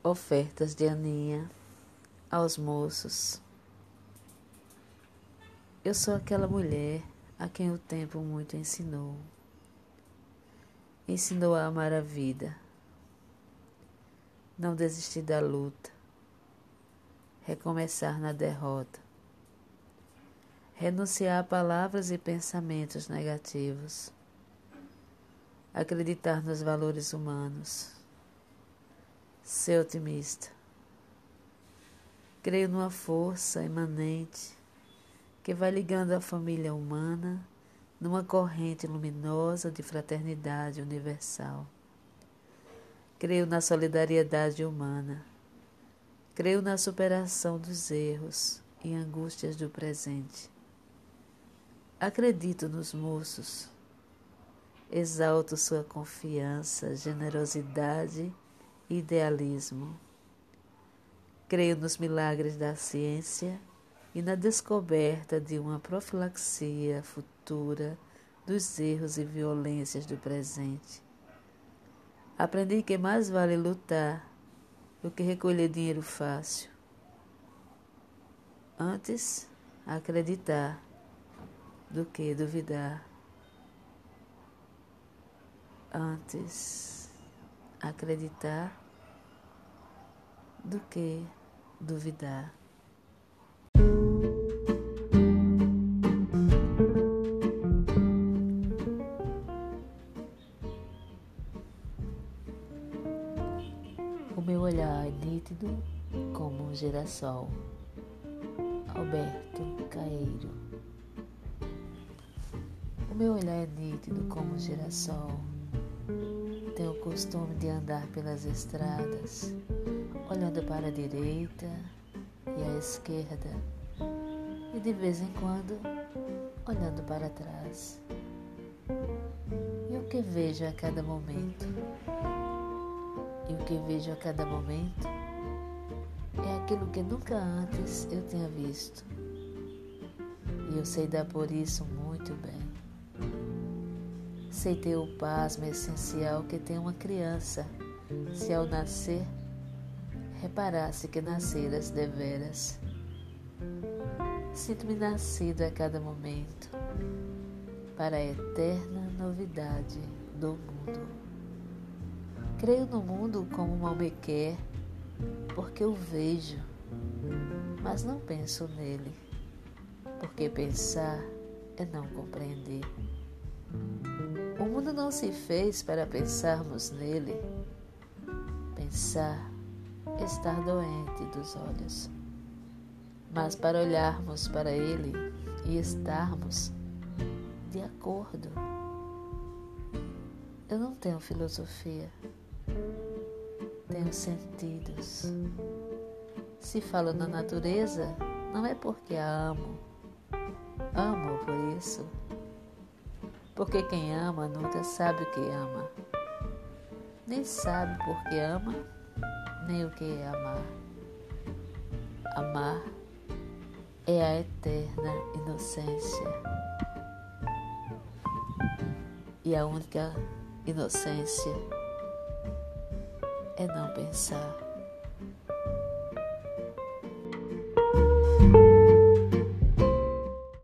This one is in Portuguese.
Ofertas de Aninha aos moços. Eu sou aquela mulher a quem o tempo muito ensinou. Ensinou a amar a vida, não desistir da luta, recomeçar na derrota, renunciar a palavras e pensamentos negativos, acreditar nos valores humanos ser otimista. Creio numa força imanente que vai ligando a família humana numa corrente luminosa de fraternidade universal. Creio na solidariedade humana. Creio na superação dos erros e angústias do presente. Acredito nos moços. Exalto sua confiança, generosidade idealismo. Creio nos milagres da ciência e na descoberta de uma profilaxia futura dos erros e violências do presente. Aprendi que mais vale lutar do que recolher dinheiro fácil. Antes, acreditar do que duvidar. Antes, acreditar do que duvidar. O meu olhar é nítido como um girassol. Alberto Caeiro. O meu olhar é nítido como um girassol tenho o costume de andar pelas estradas, olhando para a direita e à esquerda, e de vez em quando olhando para trás. E o que vejo a cada momento? E o que vejo a cada momento é aquilo que nunca antes eu tinha visto. E eu sei dar por isso muito bem. Sei ter o pasmo essencial que tem uma criança, se ao nascer reparasse que nasceras deveras. Sinto-me nascido a cada momento, para a eterna novidade do mundo. Creio no mundo como mal me quer, porque o vejo, mas não penso nele, porque pensar é não compreender. Mundo não se fez para pensarmos nele. Pensar estar doente dos olhos, mas para olharmos para ele e estarmos de acordo. Eu não tenho filosofia, tenho sentidos. Se falo na natureza, não é porque a amo, amo por isso porque quem ama nunca sabe o que ama, nem sabe por que ama, nem o que é amar. Amar é a eterna inocência. E a única inocência é não pensar.